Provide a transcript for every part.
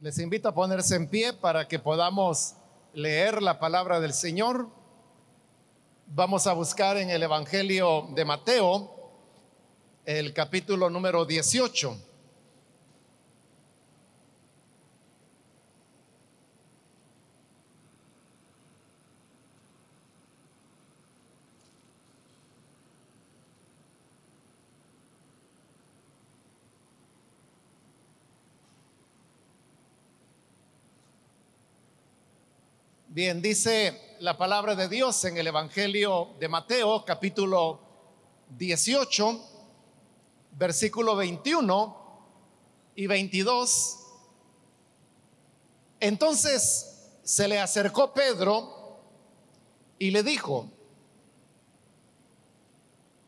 Les invito a ponerse en pie para que podamos leer la palabra del Señor. Vamos a buscar en el Evangelio de Mateo, el capítulo número 18. Bien, dice la palabra de Dios en el Evangelio de Mateo, capítulo 18, versículo 21 y 22. Entonces se le acercó Pedro y le dijo,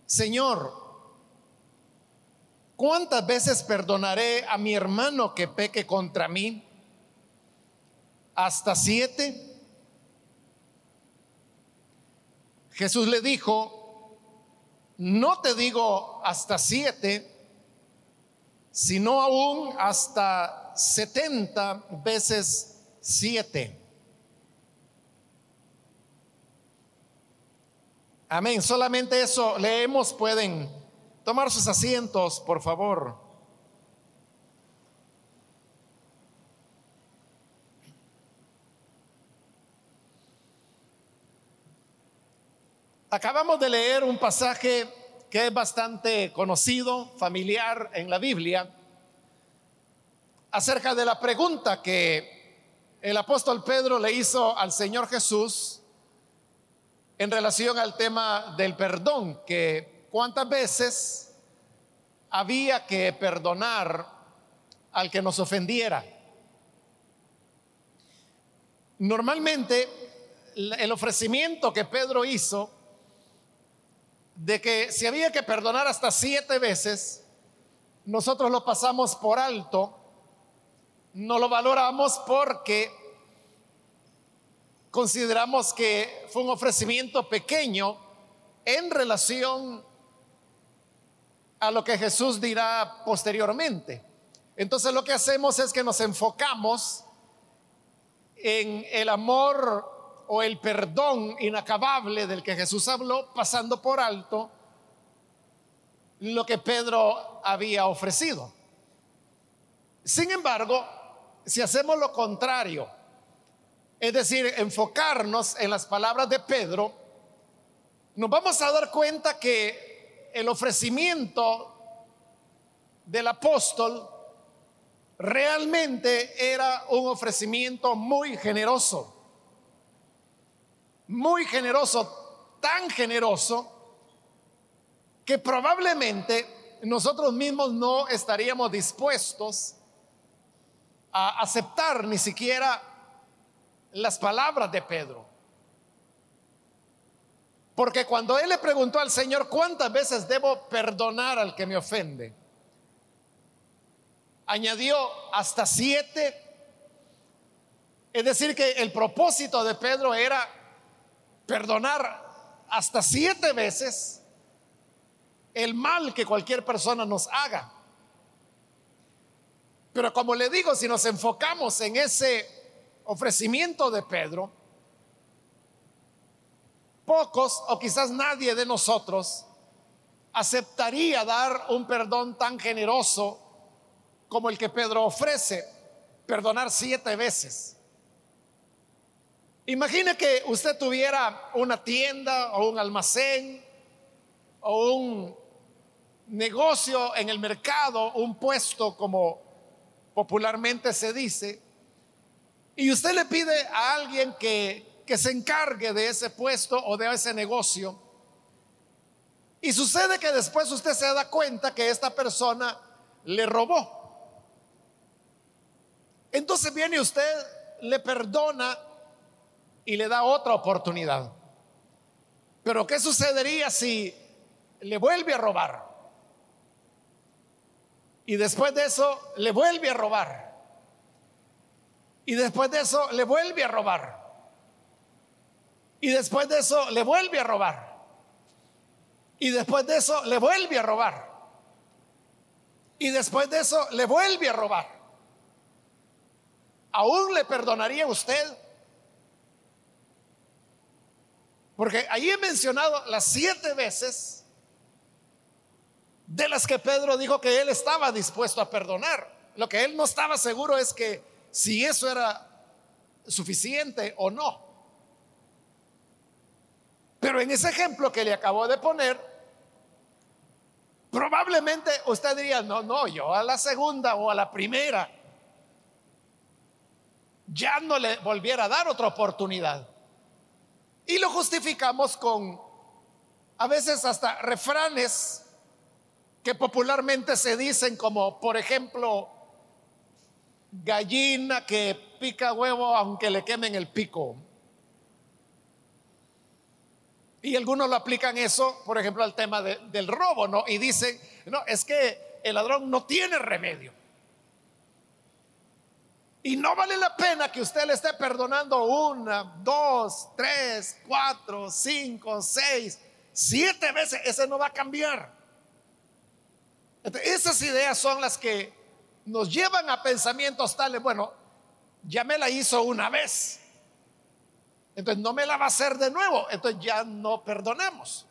Señor, ¿cuántas veces perdonaré a mi hermano que peque contra mí? ¿Hasta siete? Jesús le dijo, no te digo hasta siete, sino aún hasta setenta veces siete. Amén. Solamente eso leemos. Pueden tomar sus asientos, por favor. Acabamos de leer un pasaje que es bastante conocido, familiar en la Biblia, acerca de la pregunta que el apóstol Pedro le hizo al Señor Jesús en relación al tema del perdón, que cuántas veces había que perdonar al que nos ofendiera. Normalmente el ofrecimiento que Pedro hizo de que si había que perdonar hasta siete veces, nosotros lo pasamos por alto, no lo valoramos porque consideramos que fue un ofrecimiento pequeño en relación a lo que Jesús dirá posteriormente. Entonces lo que hacemos es que nos enfocamos en el amor o el perdón inacabable del que Jesús habló, pasando por alto lo que Pedro había ofrecido. Sin embargo, si hacemos lo contrario, es decir, enfocarnos en las palabras de Pedro, nos vamos a dar cuenta que el ofrecimiento del apóstol realmente era un ofrecimiento muy generoso muy generoso, tan generoso, que probablemente nosotros mismos no estaríamos dispuestos a aceptar ni siquiera las palabras de Pedro. Porque cuando él le preguntó al Señor, ¿cuántas veces debo perdonar al que me ofende? Añadió hasta siete. Es decir, que el propósito de Pedro era perdonar hasta siete veces el mal que cualquier persona nos haga. Pero como le digo, si nos enfocamos en ese ofrecimiento de Pedro, pocos o quizás nadie de nosotros aceptaría dar un perdón tan generoso como el que Pedro ofrece, perdonar siete veces. Imagine que usted tuviera una tienda o un almacén o un negocio en el mercado, un puesto como popularmente se dice, y usted le pide a alguien que, que se encargue de ese puesto o de ese negocio, y sucede que después usted se da cuenta que esta persona le robó. Entonces viene usted, le perdona y le da otra oportunidad. Pero ¿qué sucedería si le vuelve a robar? Y después de eso le vuelve a robar. Y después de eso le vuelve a robar. Y después de eso le vuelve a robar. Y después de eso le vuelve a robar. Y después de eso le vuelve a robar. ¿aún le perdonaría usted? Porque ahí he mencionado las siete veces de las que Pedro dijo que él estaba dispuesto a perdonar. Lo que él no estaba seguro es que si eso era suficiente o no. Pero en ese ejemplo que le acabo de poner, probablemente usted diría, no, no, yo a la segunda o a la primera ya no le volviera a dar otra oportunidad. Y lo justificamos con a veces hasta refranes que popularmente se dicen como, por ejemplo, gallina que pica huevo aunque le quemen el pico. Y algunos lo aplican eso, por ejemplo, al tema del robo, ¿no? Y dicen, no, es que el ladrón no tiene remedio. Y no vale la pena que usted le esté perdonando una, dos, tres, cuatro, cinco, seis, siete veces. Ese no va a cambiar. esas ideas son las que nos llevan a pensamientos tales, bueno, ya me la hizo una vez. Entonces no me la va a hacer de nuevo. Entonces ya no perdonamos.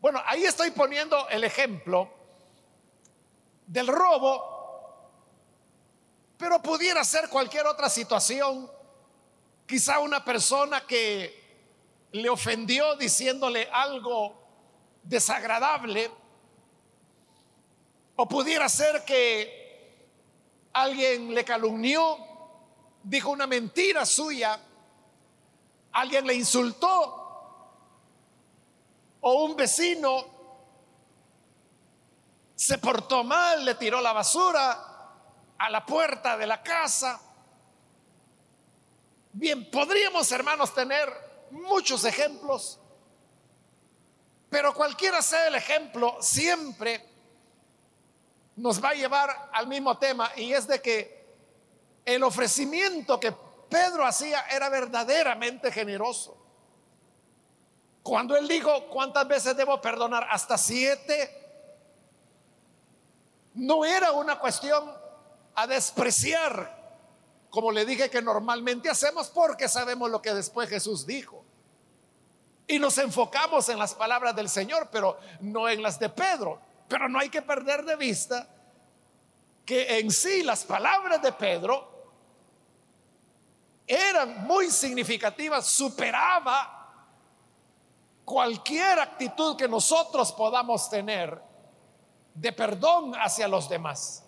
Bueno, ahí estoy poniendo el ejemplo del robo, pero pudiera ser cualquier otra situación. Quizá una persona que le ofendió diciéndole algo desagradable, o pudiera ser que alguien le calumnió, dijo una mentira suya alguien le insultó o un vecino se portó mal, le tiró la basura a la puerta de la casa. Bien, podríamos hermanos tener muchos ejemplos, pero cualquiera sea el ejemplo, siempre nos va a llevar al mismo tema y es de que el ofrecimiento que Pedro hacía era verdaderamente generoso. Cuando él dijo, ¿cuántas veces debo perdonar? Hasta siete. No era una cuestión a despreciar, como le dije que normalmente hacemos, porque sabemos lo que después Jesús dijo. Y nos enfocamos en las palabras del Señor, pero no en las de Pedro. Pero no hay que perder de vista que en sí las palabras de Pedro eran muy significativas, superaba cualquier actitud que nosotros podamos tener de perdón hacia los demás.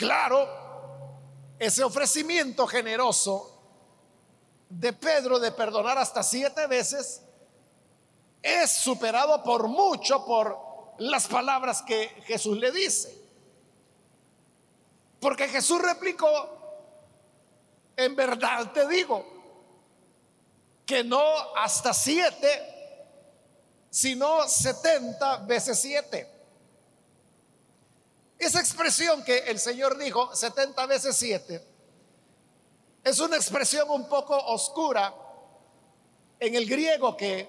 Claro, ese ofrecimiento generoso de Pedro de perdonar hasta siete veces es superado por mucho por las palabras que Jesús le dice. Porque Jesús replicó, en verdad te digo que no hasta siete, sino setenta veces siete. Esa expresión que el Señor dijo, setenta veces siete, es una expresión un poco oscura en el griego que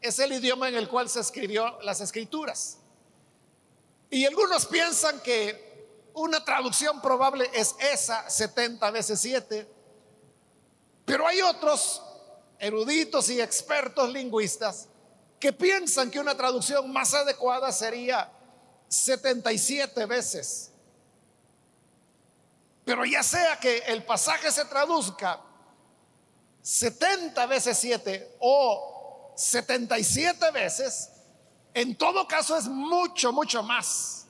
es el idioma en el cual se escribió las escrituras. Y algunos piensan que una traducción probable es esa, 70 veces 7. Pero hay otros eruditos y expertos lingüistas que piensan que una traducción más adecuada sería 77 veces. Pero ya sea que el pasaje se traduzca 70 veces 7 o 77 veces, en todo caso es mucho, mucho más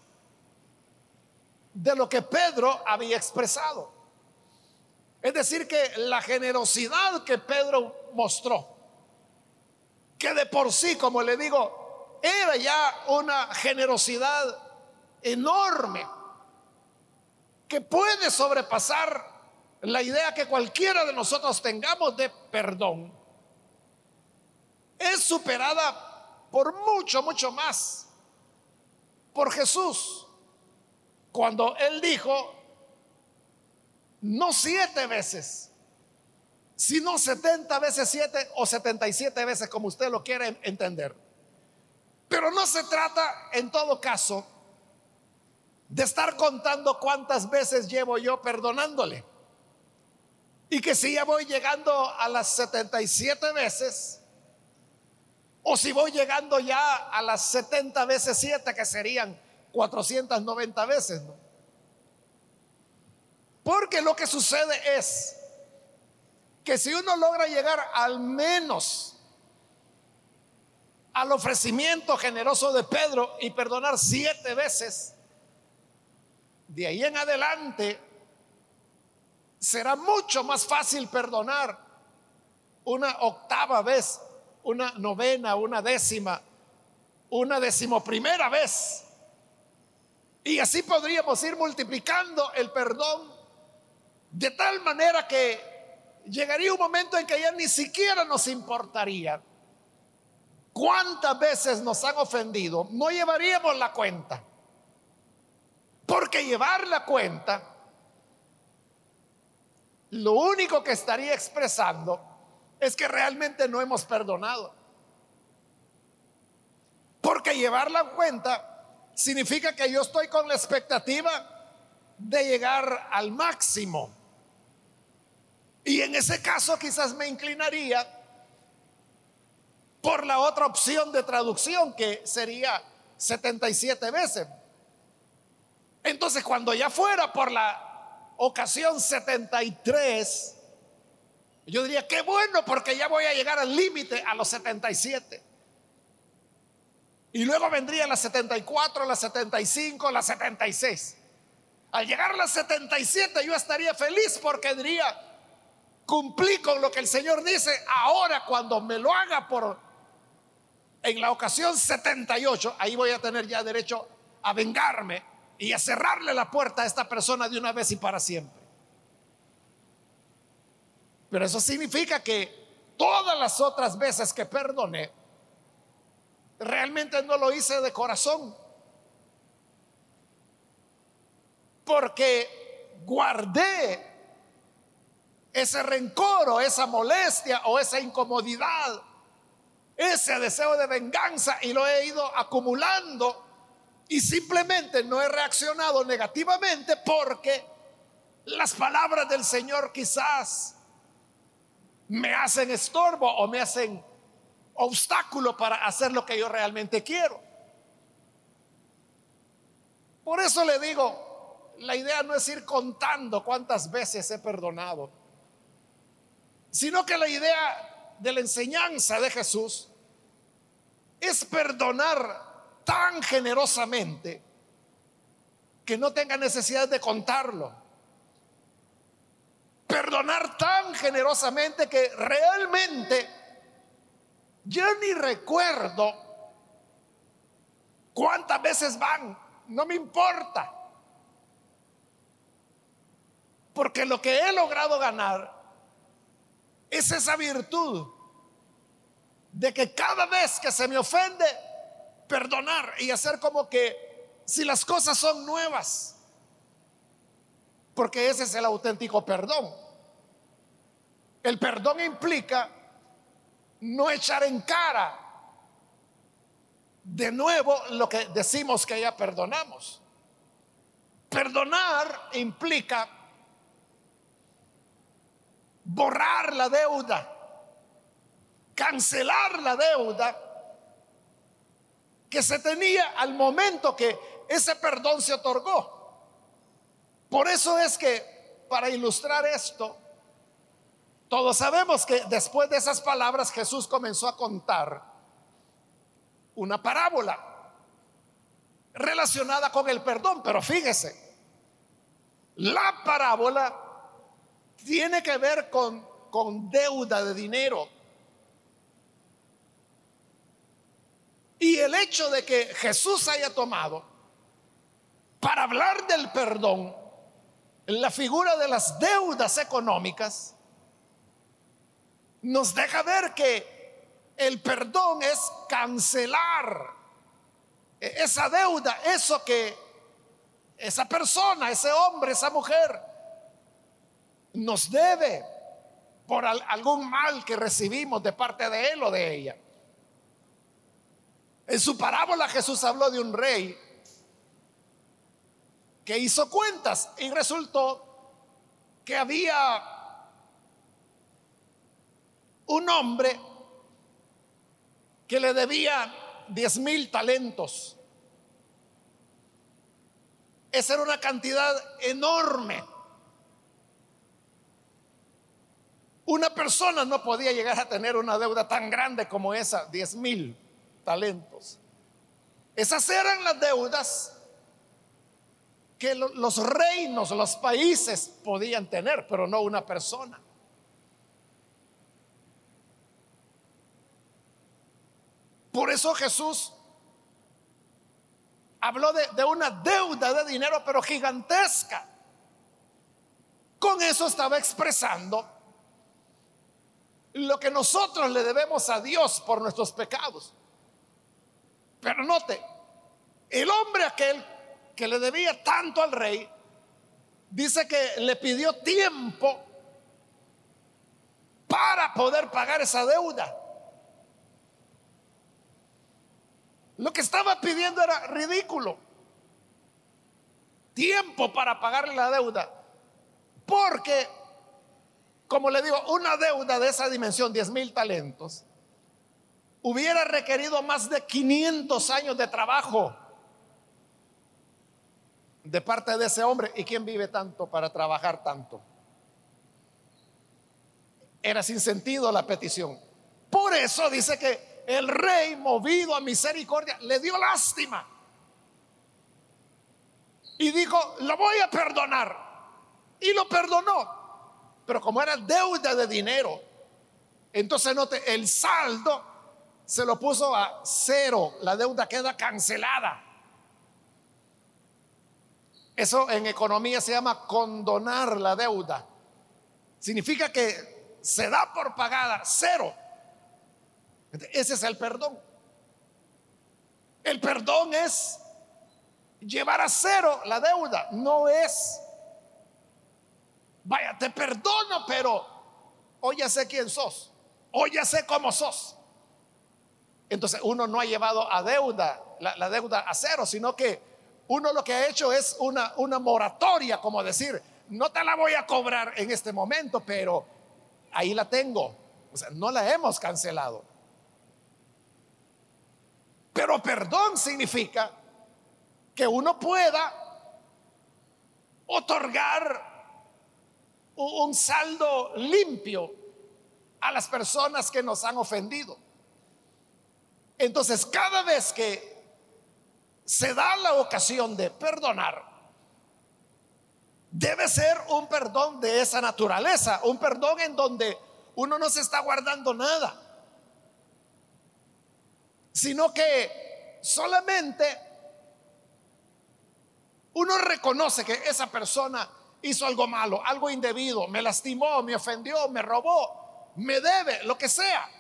de lo que Pedro había expresado. Es decir, que la generosidad que Pedro mostró, que de por sí, como le digo, era ya una generosidad enorme, que puede sobrepasar la idea que cualquiera de nosotros tengamos de perdón, es superada por mucho, mucho más por Jesús. Cuando él dijo, no siete veces, sino setenta veces siete o setenta y siete veces, como usted lo quiere entender. Pero no se trata, en todo caso, de estar contando cuántas veces llevo yo perdonándole. Y que si ya voy llegando a las 77 veces, o si voy llegando ya a las 70 veces 7, que serían 490 veces. Porque lo que sucede es que si uno logra llegar al menos al ofrecimiento generoso de Pedro y perdonar siete veces, de ahí en adelante será mucho más fácil perdonar una octava vez, una novena, una décima, una decimoprimera vez. Y así podríamos ir multiplicando el perdón de tal manera que llegaría un momento en que ya ni siquiera nos importaría cuántas veces nos han ofendido. No llevaríamos la cuenta. Porque llevar la cuenta, lo único que estaría expresando es que realmente no hemos perdonado. Porque llevar la cuenta significa que yo estoy con la expectativa de llegar al máximo. Y en ese caso quizás me inclinaría por la otra opción de traducción que sería 77 veces. Entonces cuando ya fuera por la ocasión 73, yo diría, qué bueno porque ya voy a llegar al límite a los 77. Y luego vendría la 74, la 75, la 76. Al llegar a la 77 yo estaría feliz porque diría, cumplí con lo que el Señor dice, ahora cuando me lo haga por en la ocasión 78, ahí voy a tener ya derecho a vengarme y a cerrarle la puerta a esta persona de una vez y para siempre. Pero eso significa que todas las otras veces que perdoné, realmente no lo hice de corazón. Porque guardé ese rencor o esa molestia o esa incomodidad, ese deseo de venganza y lo he ido acumulando y simplemente no he reaccionado negativamente porque las palabras del Señor quizás me hacen estorbo o me hacen obstáculo para hacer lo que yo realmente quiero. Por eso le digo, la idea no es ir contando cuántas veces he perdonado sino que la idea de la enseñanza de Jesús es perdonar tan generosamente que no tenga necesidad de contarlo. Perdonar tan generosamente que realmente yo ni recuerdo cuántas veces van, no me importa. Porque lo que he logrado ganar es esa virtud de que cada vez que se me ofende, perdonar y hacer como que si las cosas son nuevas, porque ese es el auténtico perdón. El perdón implica no echar en cara de nuevo lo que decimos que ya perdonamos. Perdonar implica borrar la deuda, cancelar la deuda que se tenía al momento que ese perdón se otorgó. Por eso es que, para ilustrar esto, todos sabemos que después de esas palabras Jesús comenzó a contar una parábola relacionada con el perdón, pero fíjese, la parábola tiene que ver con, con deuda de dinero. Y el hecho de que Jesús haya tomado para hablar del perdón la figura de las deudas económicas, nos deja ver que el perdón es cancelar esa deuda, eso que esa persona, ese hombre, esa mujer nos debe por algún mal que recibimos de parte de él o de ella. En su parábola Jesús habló de un rey que hizo cuentas y resultó que había un hombre que le debía diez mil talentos. Esa era una cantidad enorme. Una persona no podía llegar a tener una deuda tan grande como esa, diez mil talentos. Esas eran las deudas que los reinos, los países podían tener, pero no una persona. Por eso Jesús habló de, de, una deuda de dinero, pero gigantesca. Con eso estaba expresando lo que nosotros le debemos a Dios por nuestros pecados. Pero note, el hombre aquel que le debía tanto al rey, dice que le pidió tiempo para poder pagar esa deuda. Lo que estaba pidiendo era ridículo. Tiempo para pagarle la deuda. Porque, como le digo, una deuda de esa dimensión, 10 mil talentos, hubiera requerido más de 500 años de trabajo de parte de ese hombre. ¿Y quién vive tanto para trabajar tanto? Era sin sentido la petición. Por eso dice que el rey, movido a misericordia, le dio lástima. Y dijo, lo voy a perdonar. Y lo perdonó. Pero como era deuda de dinero, entonces note, el saldo se lo puso a cero. La deuda queda cancelada. Eso en economía se llama condonar la deuda. Significa que se da por pagada cero. Ese es el perdón. El perdón es llevar a cero la deuda. No es, vaya, te perdono, pero hoy ya sé quién sos. Hoy ya sé cómo sos. Entonces uno no ha llevado a deuda, la, la deuda a cero, sino que uno lo que ha hecho es una, una moratoria, como decir, no te la voy a cobrar en este momento, pero ahí la tengo. O sea, no la hemos cancelado. Pero perdón significa que uno pueda otorgar un saldo limpio a las personas que nos han ofendido. Entonces, cada vez que se da la ocasión de perdonar, debe ser un perdón de esa naturaleza, un perdón en donde uno no se está guardando nada, sino que solamente uno reconoce que esa persona hizo algo malo, algo indebido, me lastimó, me ofendió, me robó, me debe, lo que sea.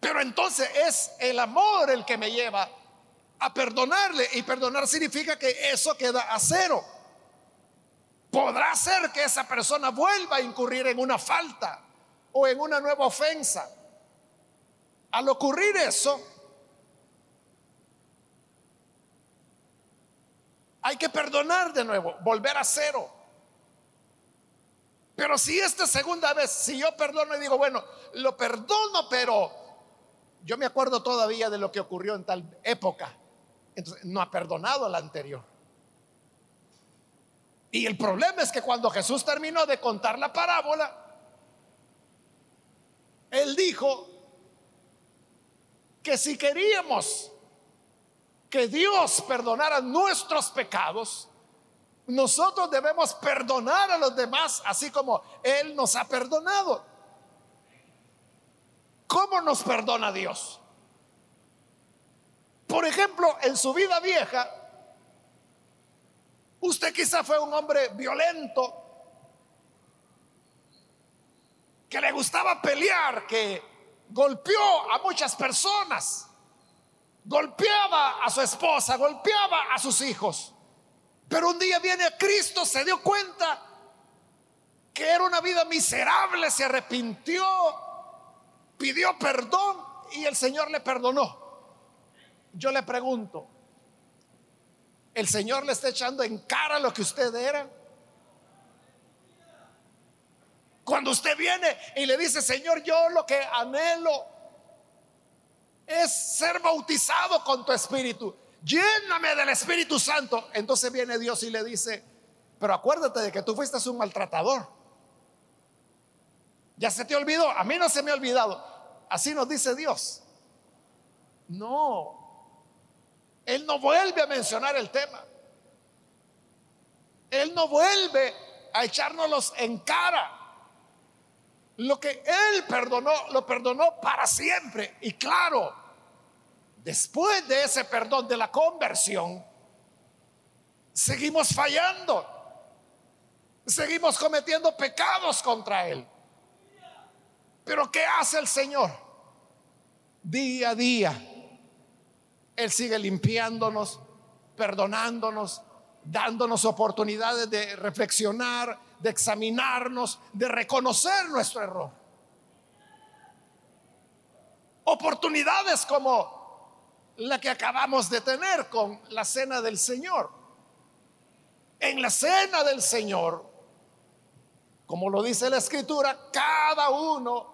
Pero entonces es el amor el que me lleva a perdonarle. Y perdonar significa que eso queda a cero. Podrá ser que esa persona vuelva a incurrir en una falta o en una nueva ofensa. Al ocurrir eso, hay que perdonar de nuevo, volver a cero. Pero si esta segunda vez, si yo perdono y digo, bueno, lo perdono, pero yo me acuerdo todavía de lo que ocurrió en tal época. Entonces, no ha perdonado la anterior. Y el problema es que cuando Jesús terminó de contar la parábola, él dijo que si queríamos que Dios perdonara nuestros pecados, nosotros debemos perdonar a los demás así como Él nos ha perdonado. ¿Cómo nos perdona Dios? Por ejemplo, en su vida vieja, usted quizá fue un hombre violento, que le gustaba pelear, que golpeó a muchas personas, golpeaba a su esposa, golpeaba a sus hijos. Pero un día viene a Cristo, se dio cuenta que era una vida miserable, se arrepintió, pidió perdón y el Señor le perdonó. Yo le pregunto, el Señor le está echando en cara lo que usted era. Cuando usted viene y le dice, Señor, yo lo que anhelo es ser bautizado con tu espíritu. Lléname del Espíritu Santo. Entonces viene Dios y le dice, pero acuérdate de que tú fuiste un maltratador. Ya se te olvidó. A mí no se me ha olvidado. Así nos dice Dios. No. Él no vuelve a mencionar el tema. Él no vuelve a echárnoslos en cara. Lo que Él perdonó, lo perdonó para siempre. Y claro, después de ese perdón, de la conversión, seguimos fallando. Seguimos cometiendo pecados contra Él. Pero ¿qué hace el Señor? Día a día. Él sigue limpiándonos, perdonándonos, dándonos oportunidades de reflexionar, de examinarnos, de reconocer nuestro error. Oportunidades como la que acabamos de tener con la cena del Señor. En la cena del Señor, como lo dice la escritura, cada uno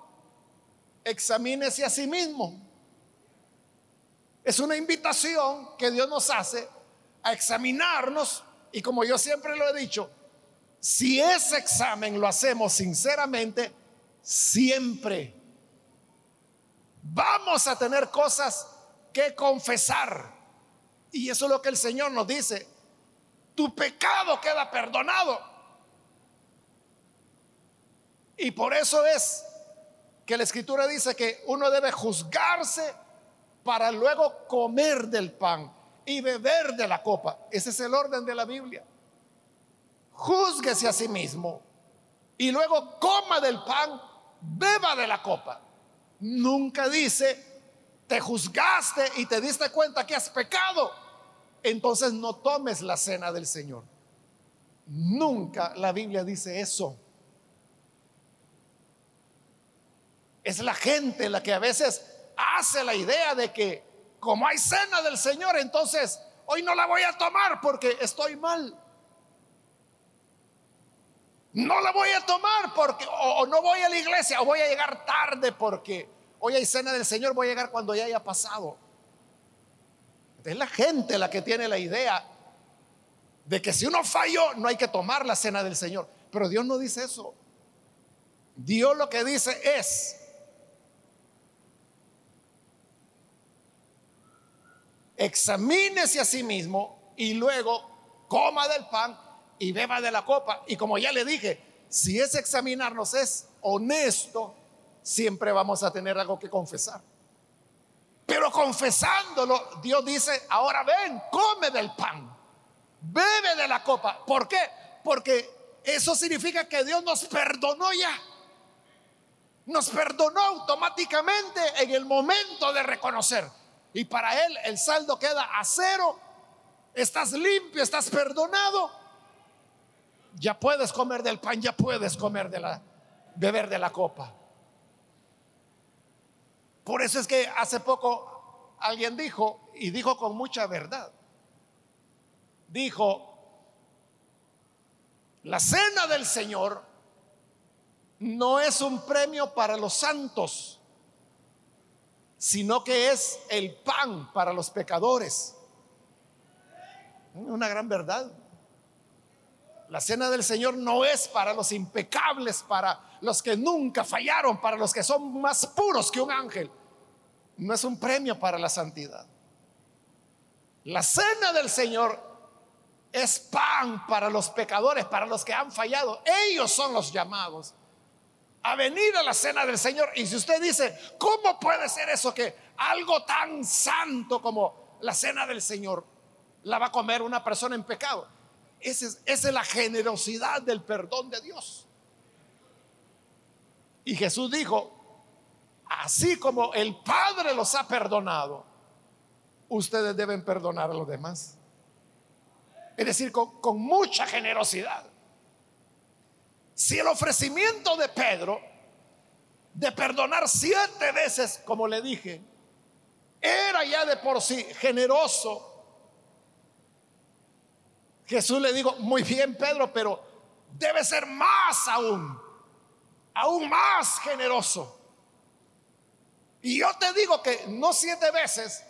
examínese a sí mismo. Es una invitación que Dios nos hace a examinarnos y como yo siempre lo he dicho, si ese examen lo hacemos sinceramente, siempre vamos a tener cosas que confesar. Y eso es lo que el Señor nos dice. Tu pecado queda perdonado. Y por eso es que la escritura dice que uno debe juzgarse para luego comer del pan y beber de la copa. Ese es el orden de la Biblia. Júzguese a sí mismo y luego coma del pan, beba de la copa. Nunca dice, te juzgaste y te diste cuenta que has pecado. Entonces no tomes la cena del Señor. Nunca la Biblia dice eso. Es la gente la que a veces hace la idea de que como hay cena del Señor, entonces hoy no la voy a tomar porque estoy mal. No la voy a tomar porque o, no voy a la iglesia o voy a llegar tarde porque hoy hay cena del Señor, voy a llegar cuando ya haya pasado. Es la gente la que tiene la idea de que si uno falló no hay que tomar la cena del Señor. Pero Dios no dice eso. Dios lo que dice es, examínese a sí mismo y luego coma del pan y beba de la copa. Y como ya le dije, si es examinarnos es honesto, siempre vamos a tener algo que confesar. Pero confesándolo, Dios dice, ahora ven, come del pan, bebe de la copa. ¿Por qué? Porque eso significa que Dios nos perdonó ya. Nos perdonó automáticamente en el momento de reconocer y para él el saldo queda a cero. Estás limpio, estás perdonado. Ya puedes comer del pan, ya puedes comer de la beber de la copa. Por eso es que hace poco alguien dijo y dijo con mucha verdad. Dijo, la cena del Señor no es un premio para los santos sino que es el pan para los pecadores. Una gran verdad. La cena del Señor no es para los impecables, para los que nunca fallaron, para los que son más puros que un ángel. No es un premio para la santidad. La cena del Señor es pan para los pecadores, para los que han fallado. Ellos son los llamados a venir a la cena del Señor. Y si usted dice, ¿cómo puede ser eso que algo tan santo como la cena del Señor la va a comer una persona en pecado? Esa es, la generosidad del perdón de Dios. Y Jesús dijo, así como el Padre los ha perdonado, ustedes deben perdonar a los demás. Es decir, con mucha generosidad. Si el ofrecimiento de Pedro de perdonar siete veces, como le dije, era ya de por sí generoso, Jesús le dijo, muy bien Pedro, pero debe ser más aún, aún más generoso. Y yo te digo que no siete veces,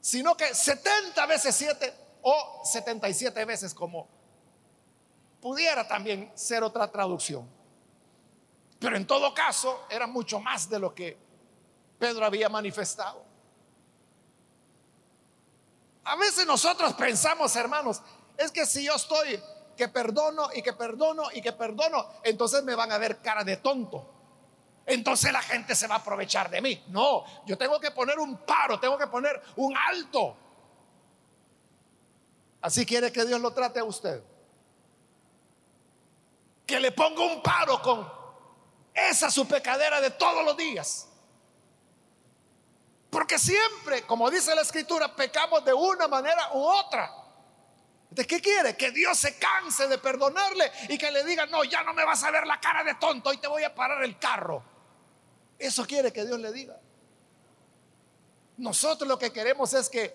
sino que 70 veces siete o 77 veces como pudiera también ser otra traducción. Pero en todo caso era mucho más de lo que Pedro había manifestado. A veces nosotros pensamos, hermanos, es que si yo estoy que perdono y que perdono y que perdono, entonces me van a ver cara de tonto. Entonces la gente se va a aprovechar de mí. No, yo tengo que poner un paro, tengo que poner un alto. Así quiere que Dios lo trate a usted. Que le ponga un paro con esa su pecadera de todos los días. Porque siempre, como dice la escritura, pecamos de una manera u otra. ¿De qué quiere? Que Dios se canse de perdonarle y que le diga, no, ya no me vas a ver la cara de tonto, y te voy a parar el carro. Eso quiere que Dios le diga. Nosotros lo que queremos es que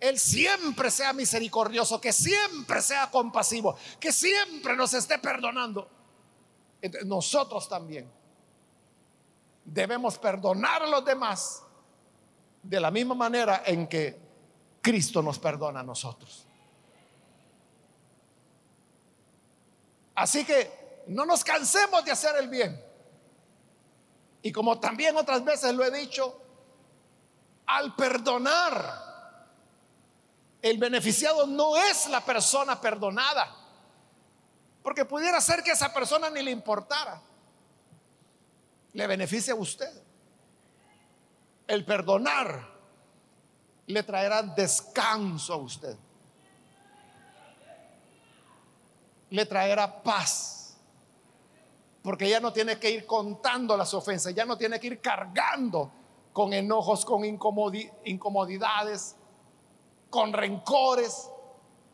Él siempre sea misericordioso, que siempre sea compasivo, que siempre nos esté perdonando. nosotros también debemos perdonar a los demás de la misma manera en que Cristo nos perdona a nosotros. Así que no nos cansemos de hacer el bien. Y como también otras veces lo he dicho, al perdonar, el beneficiado no es la persona perdonada. Porque pudiera ser que esa persona ni le importara. Le beneficia a usted. El perdonar le traerá descanso a usted. Le traerá paz. Porque ya no tiene que ir contando las ofensas, ya no tiene que ir cargando con enojos, con incomodidades, con rencores,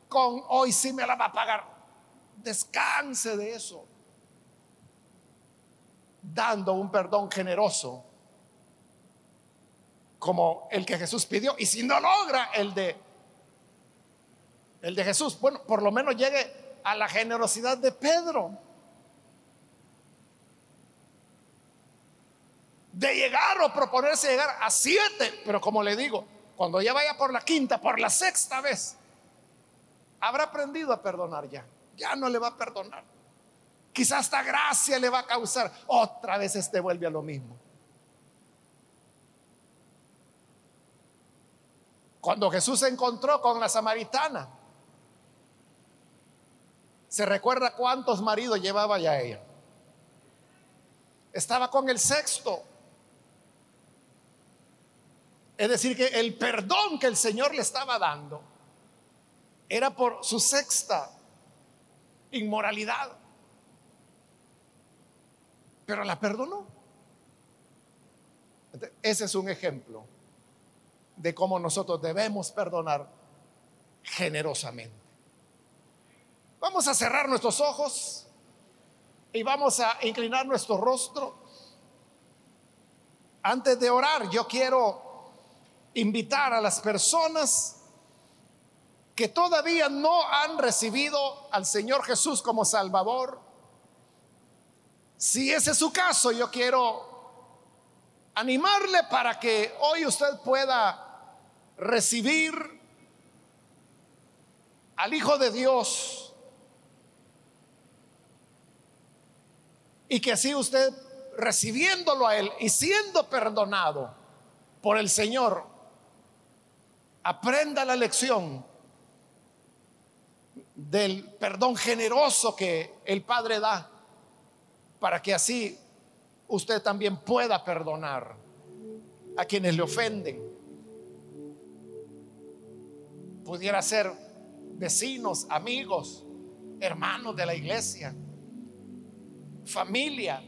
con hoy sí me la va a pagar. Descanse de eso. Dando un perdón generoso como el que Jesús pidió. Y si no logra el de el de Jesús, bueno, por lo menos llegue a la generosidad de Pedro. De llegar o proponerse llegar a siete, pero como le digo, cuando ya vaya por la quinta, por la sexta vez, habrá aprendido a perdonar ya. Ya no le va a perdonar. Quizás esta gracia le va a causar. Otra vez este vuelve a lo mismo. Cuando Jesús se encontró con la samaritana, ¿se recuerda cuántos maridos llevaba ya ella? Estaba con el sexto. Es decir, que el perdón que el Señor le estaba dando era por su sexta inmoralidad. Pero la perdonó. Ese es un ejemplo de cómo nosotros debemos perdonar generosamente. Vamos a cerrar nuestros ojos y vamos a inclinar nuestro rostro. Antes de orar, yo quiero invitar a las personas que todavía no han recibido al Señor Jesús como Salvador. Si ese es su caso, yo quiero animarle para que hoy usted pueda recibir al Hijo de Dios y que así usted recibiéndolo a Él y siendo perdonado por el Señor, aprenda la lección del perdón generoso que el Padre da para que así usted también pueda perdonar a quienes le ofenden. Pudiera ser vecinos, amigos, hermanos de la iglesia, familia,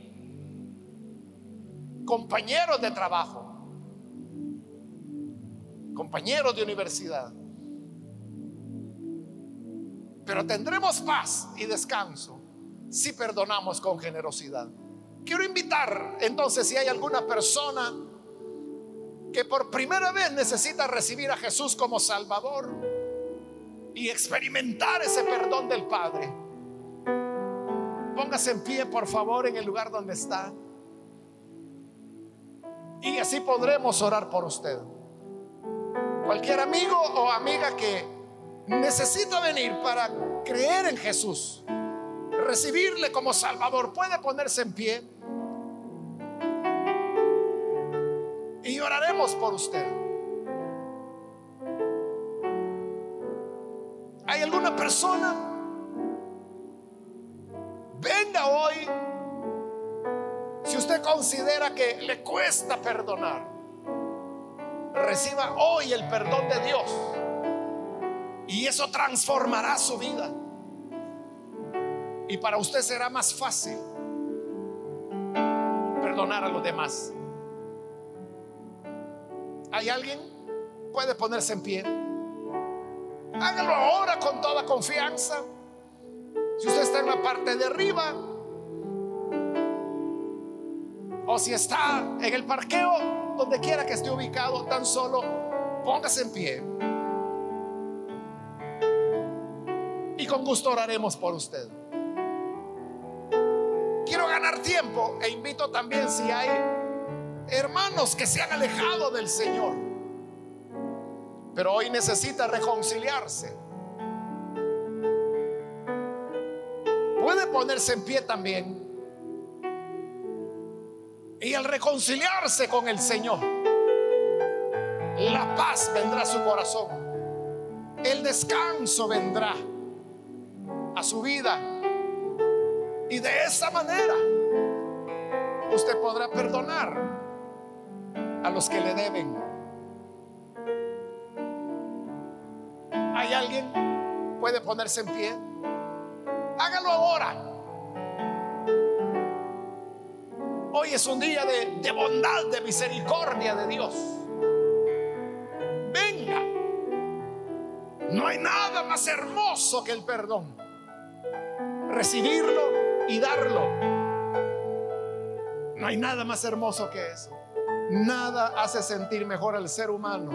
compañeros de trabajo, compañeros de universidad. Pero tendremos paz y descanso si perdonamos con generosidad. Quiero invitar entonces si hay alguna persona que por primera vez necesita recibir a Jesús como Salvador, y experimentar ese perdón del Padre. Póngase en pie, por favor, en el lugar donde está. Y así podremos orar por usted. Cualquier amigo o amiga que necesita venir para creer en Jesús, recibirle como Salvador, puede ponerse en pie. Y oraremos por usted. ¿Hay alguna persona? Venga hoy. Si usted considera que le cuesta perdonar, reciba hoy el perdón de Dios. Y eso transformará su vida. Y para usted será más fácil perdonar a los demás. ¿Hay alguien? Puede ponerse en pie. Hágalo ahora con toda confianza. Si usted está en la parte de arriba o si está en el parqueo, donde quiera que esté ubicado, tan solo póngase en pie. Y con gusto oraremos por usted. Quiero ganar tiempo e invito también si hay hermanos que se han alejado del Señor pero hoy necesita reconciliarse. Ponerse en pie también. Y al reconciliarse con el Señor, la paz vendrá a su corazón. El descanso vendrá a su vida. Y de esa manera usted podrá perdonar a los que le deben. ¿Hay alguien? ¿Puede ponerse en pie? Hágalo ahora. Hoy es un día de, bondad, de misericordia de Dios. Venga. No hay nada más hermoso que el perdón. Recibirlo y darlo. No hay nada más hermoso que eso. Nada hace sentir mejor al ser humano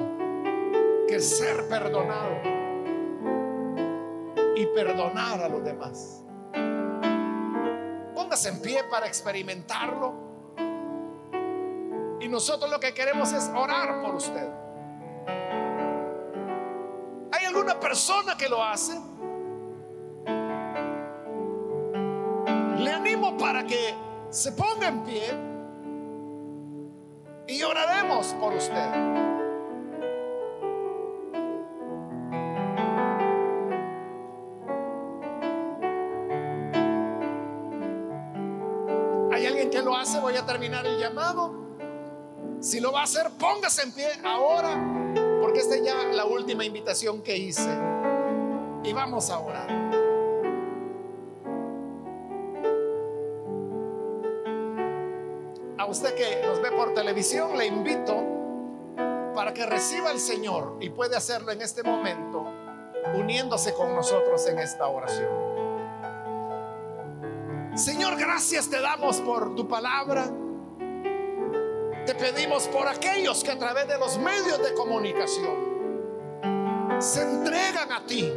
que ser perdonado y perdonar a los demás. Póngase en pie para experimentarlo. Y nosotros lo que queremos es orar por usted. ¿Hay alguna persona que lo hace? Le animo para que se ponga en pie y oraremos por usted. Hace, voy a terminar el llamado. Si lo va a hacer, póngase en pie ahora, porque esta es ya la última invitación que hice. Y vamos a orar. A usted que nos ve por televisión, le invito para que reciba al Señor y puede hacerlo en este momento, uniéndose con nosotros en esta oración. Señor, gracias te damos por tu palabra. Te pedimos por aquellos que a través de los medios de comunicación se entregan a ti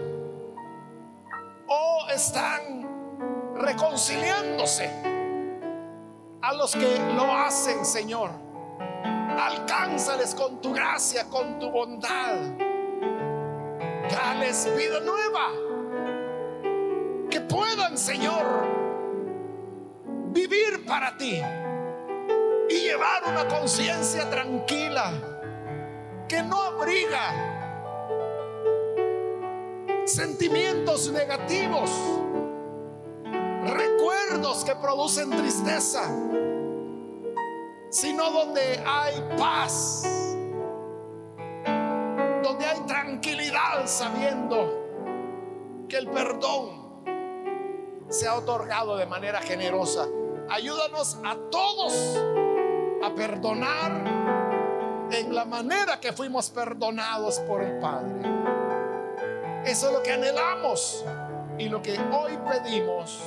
o están reconciliándose a los que lo hacen, Señor. Alcánzales con tu gracia, con tu bondad. Dales vida nueva. Que puedan, Señor, vivir para ti y llevar una conciencia tranquila que no abriga sentimientos negativos, recuerdos que producen tristeza, sino donde hay paz, donde hay tranquilidad sabiendo que el perdón se ha otorgado de manera generosa Ayúdanos a todos a perdonar en la manera que fuimos perdonados por el Padre. Eso es lo que anhelamos y lo que hoy pedimos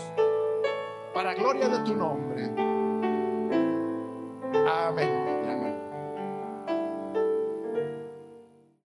para gloria de tu nombre. Amén.